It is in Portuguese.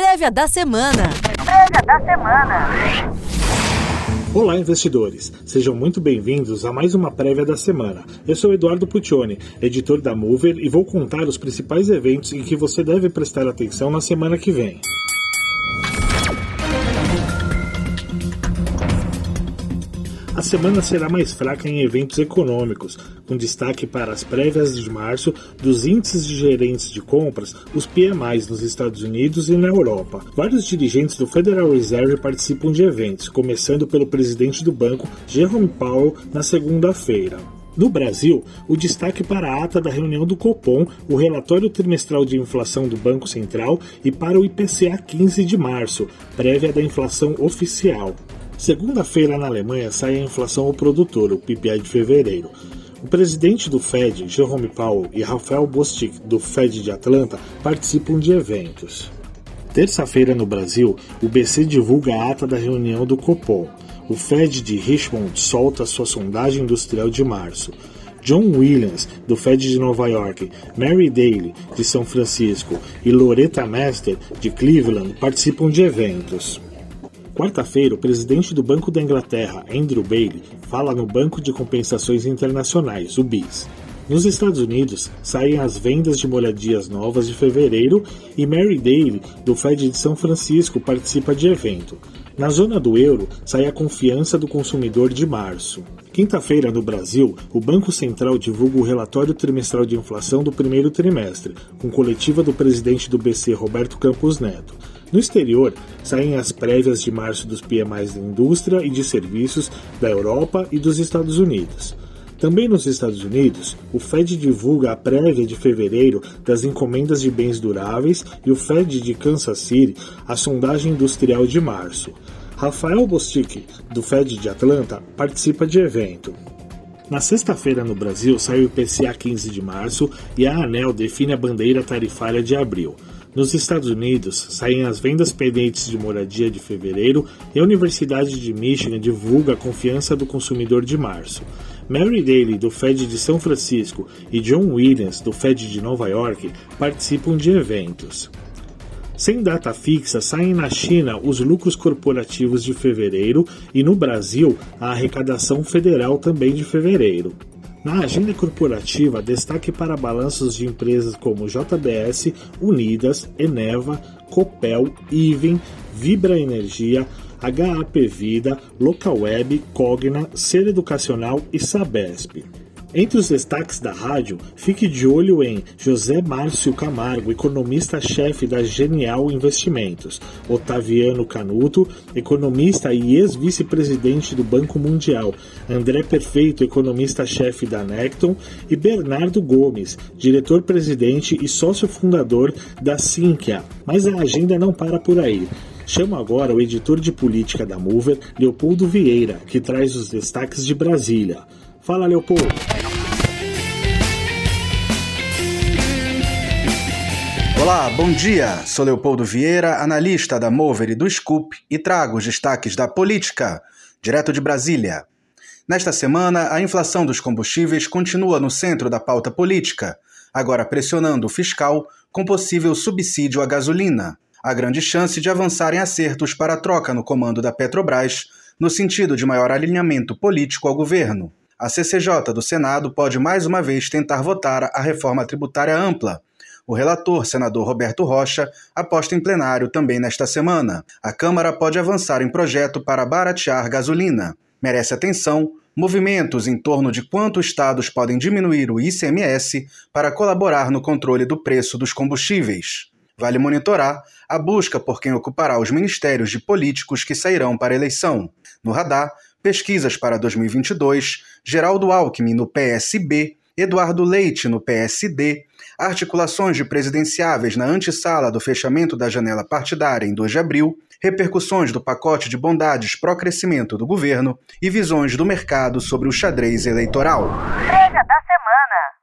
Prévia da semana. Prévia da semana. Olá, investidores! Sejam muito bem-vindos a mais uma prévia da semana. Eu sou Eduardo Puccioni, editor da Mover, e vou contar os principais eventos em que você deve prestar atenção na semana que vem. A semana será mais fraca em eventos econômicos, com destaque para as prévias de março dos índices de gerentes de compras, os PMIs nos Estados Unidos e na Europa. Vários dirigentes do Federal Reserve participam de eventos, começando pelo presidente do banco, Jerome Powell, na segunda-feira. No Brasil, o destaque para a ata da reunião do Copom, o relatório trimestral de inflação do Banco Central e para o IPCA 15 de março, prévia da inflação oficial. Segunda-feira na Alemanha sai a inflação ao produtor, o PPI de fevereiro. O presidente do Fed, Jerome Powell, e Rafael Bostic, do Fed de Atlanta, participam de eventos. Terça-feira no Brasil, o BC divulga a ata da reunião do Copom. O Fed de Richmond solta sua sondagem industrial de março. John Williams, do Fed de Nova York, Mary Daly, de São Francisco, e Loretta Mester, de Cleveland, participam de eventos. Quarta-feira, o presidente do Banco da Inglaterra, Andrew Bailey, fala no Banco de Compensações Internacionais, o BIS. Nos Estados Unidos, saem as vendas de moradias novas de fevereiro e Mary Daly, do Fed de São Francisco, participa de evento. Na zona do euro, sai a confiança do consumidor de março. Quinta-feira, no Brasil, o Banco Central divulga o relatório trimestral de inflação do primeiro trimestre, com coletiva do presidente do BC, Roberto Campos Neto. No exterior, saem as prévias de março dos PMIs da indústria e de serviços da Europa e dos Estados Unidos. Também nos Estados Unidos, o Fed divulga a prévia de fevereiro das encomendas de bens duráveis e o Fed de Kansas City a sondagem industrial de março. Rafael Bostic, do Fed de Atlanta, participa de evento. Na sexta-feira no Brasil sai o IPCA 15 de março e a ANEL define a bandeira tarifária de abril. Nos Estados Unidos, saem as vendas pendentes de moradia de fevereiro e a Universidade de Michigan divulga a confiança do consumidor de março. Mary Daly, do Fed de São Francisco, e John Williams, do Fed de Nova York, participam de eventos. Sem data fixa, saem na China os lucros corporativos de fevereiro e no Brasil a arrecadação federal também de fevereiro. Na agenda corporativa, destaque para balanços de empresas como JBS, Unidas, Eneva, Copel, Iven, Vibra Energia, HAP Vida, Localweb, Cogna, Ser Educacional e Sabesp. Entre os destaques da rádio, fique de olho em José Márcio Camargo, economista-chefe da Genial Investimentos, Otaviano Canuto, economista e ex-vice-presidente do Banco Mundial, André Perfeito, economista-chefe da Necton, e Bernardo Gomes, diretor-presidente e sócio fundador da Sinqia. Mas a agenda não para por aí. Chamo agora o editor de política da Mover, Leopoldo Vieira, que traz os destaques de Brasília. Fala, Leopoldo! Olá, bom dia. Sou Leopoldo Vieira, analista da Mover e do Scoop e trago os destaques da política, direto de Brasília. Nesta semana, a inflação dos combustíveis continua no centro da pauta política, agora pressionando o fiscal com possível subsídio à gasolina. Há grande chance de avançar em acertos para a troca no comando da Petrobras, no sentido de maior alinhamento político ao governo. A CCJ do Senado pode mais uma vez tentar votar a reforma tributária ampla, o relator, senador Roberto Rocha, aposta em plenário também nesta semana. A Câmara pode avançar em projeto para baratear gasolina. Merece atenção movimentos em torno de quanto estados podem diminuir o ICMS para colaborar no controle do preço dos combustíveis. Vale monitorar a busca por quem ocupará os ministérios de políticos que sairão para a eleição. No radar, pesquisas para 2022, Geraldo Alckmin no PSB, Eduardo Leite no PSD, articulações de presidenciáveis na antessala do fechamento da janela partidária em 2 de abril, repercussões do pacote de bondades pró-crescimento do governo e visões do mercado sobre o xadrez eleitoral. Da semana.